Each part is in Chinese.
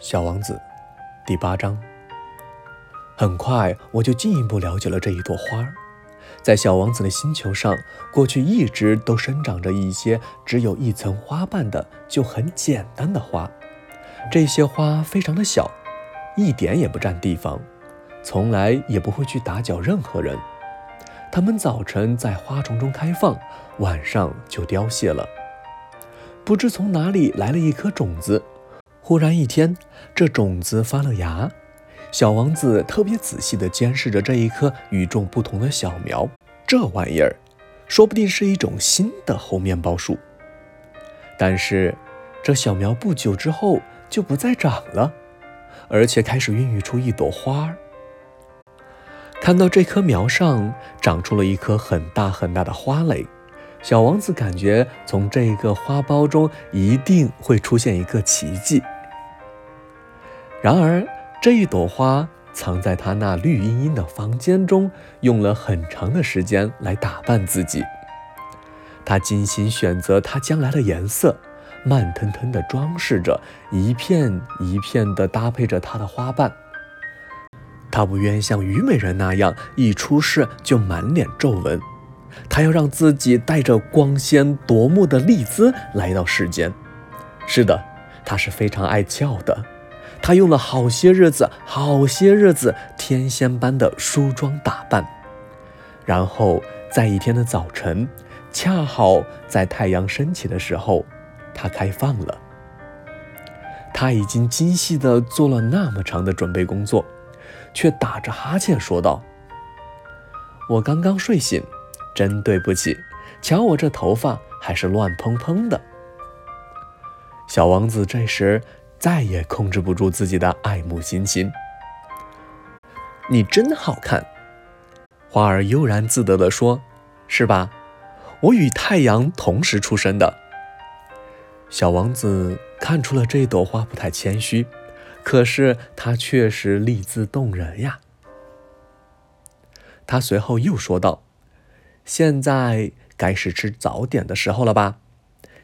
小王子，第八章。很快，我就进一步了解了这一朵花儿。在小王子的星球上，过去一直都生长着一些只有一层花瓣的、就很简单的花。这些花非常的小，一点也不占地方，从来也不会去打搅任何人。它们早晨在花丛中开放，晚上就凋谢了。不知从哪里来了一颗种子。忽然一天，这种子发了芽。小王子特别仔细地监视着这一棵与众不同的小苗。这玩意儿，说不定是一种新的猴面包树。但是，这小苗不久之后就不再长了，而且开始孕育出一朵花儿。看到这棵苗上长出了一颗很大很大的花蕾。小王子感觉从这个花苞中一定会出现一个奇迹。然而，这一朵花藏在他那绿茵茵的房间中，用了很长的时间来打扮自己。他精心选择它将来的颜色，慢腾腾地装饰着，一片一片地搭配着它的花瓣。他不愿像虞美人那样一出世就满脸皱纹，他要让自己带着光鲜夺目的丽姿来到世间。是的，他是非常爱俏的。他用了好些日子，好些日子，天仙般的梳妆打扮，然后在一天的早晨，恰好在太阳升起的时候，他开放了。他已经精细地做了那么长的准备工作，却打着哈欠说道：“我刚刚睡醒，真对不起。瞧我这头发还是乱蓬蓬的。”小王子这时。再也控制不住自己的爱慕心情。你真好看，花儿悠然自得地说：“是吧？我与太阳同时出生的。”小王子看出了这朵花不太谦虚，可是它确实丽姿动人呀。他随后又说道：“现在该是吃早点的时候了吧？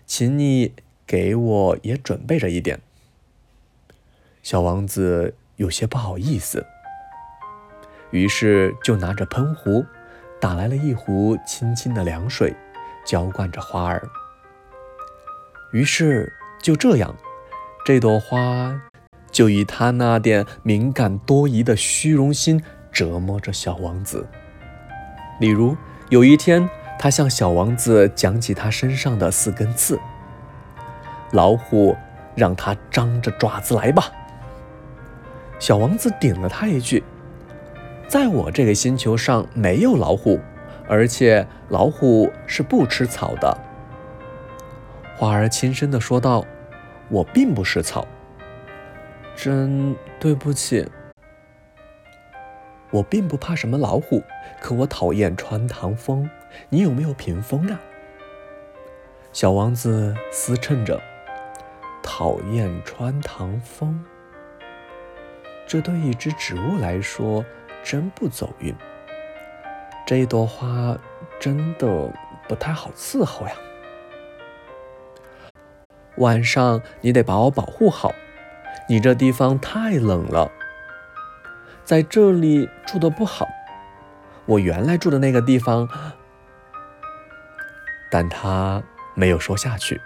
请你给我也准备着一点。”小王子有些不好意思，于是就拿着喷壶，打来了一壶清清的凉水，浇灌着花儿。于是就这样，这朵花就以他那点敏感多疑的虚荣心折磨着小王子。例如，有一天，他向小王子讲起他身上的四根刺。老虎让他张着爪子来吧。小王子顶了他一句：“在我这个星球上没有老虎，而且老虎是不吃草的。”花儿轻声地说道：“我并不是草，真对不起。我并不怕什么老虎，可我讨厌穿堂风。你有没有屏风啊？”小王子思忖着：“讨厌穿堂风。”这对一只植物来说真不走运。这一朵花真的不太好伺候呀。晚上你得把我保护好，你这地方太冷了，在这里住的不好。我原来住的那个地方，但他没有说下去。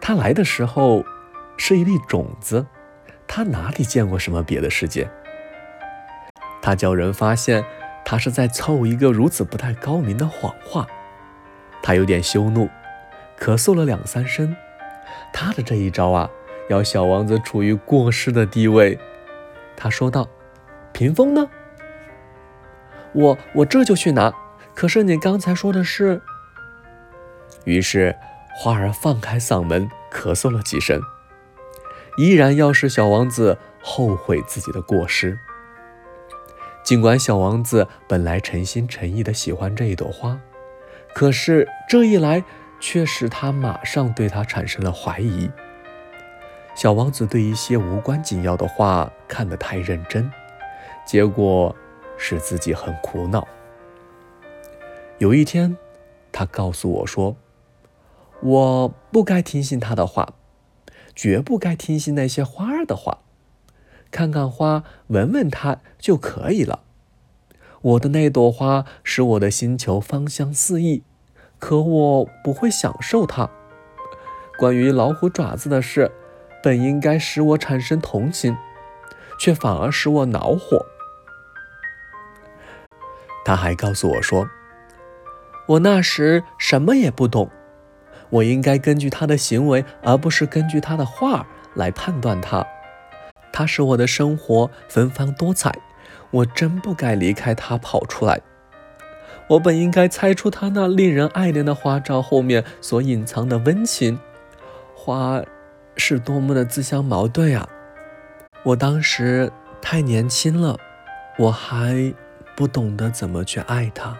他来的时候是一粒种子。他哪里见过什么别的世界？他叫人发现他是在凑一个如此不太高明的谎话。他有点羞怒，咳嗽了两三声。他的这一招啊，要小王子处于过失的地位。他说道：“屏风呢？我我这就去拿。可是你刚才说的是……”于是花儿放开嗓门咳嗽了几声。依然要使小王子后悔自己的过失。尽管小王子本来诚心诚意的喜欢这一朵花，可是这一来却使他马上对他产生了怀疑。小王子对一些无关紧要的话看得太认真，结果使自己很苦恼。有一天，他告诉我说：“我不该听信他的话。”绝不该听信那些花儿的话。看看花，闻闻它就可以了。我的那朵花使我的星球芳香四溢，可我不会享受它。关于老虎爪子的事，本应该使我产生同情，却反而使我恼火。他还告诉我说，我那时什么也不懂，我应该根据他的行为，而不是根据他的话来判断他。他使我的生活芬芳多彩。我真不该离开他跑出来。我本应该猜出他那令人爱怜的花招后面所隐藏的温情。花是多么的自相矛盾呀！我当时太年轻了，我还不懂得怎么去爱他。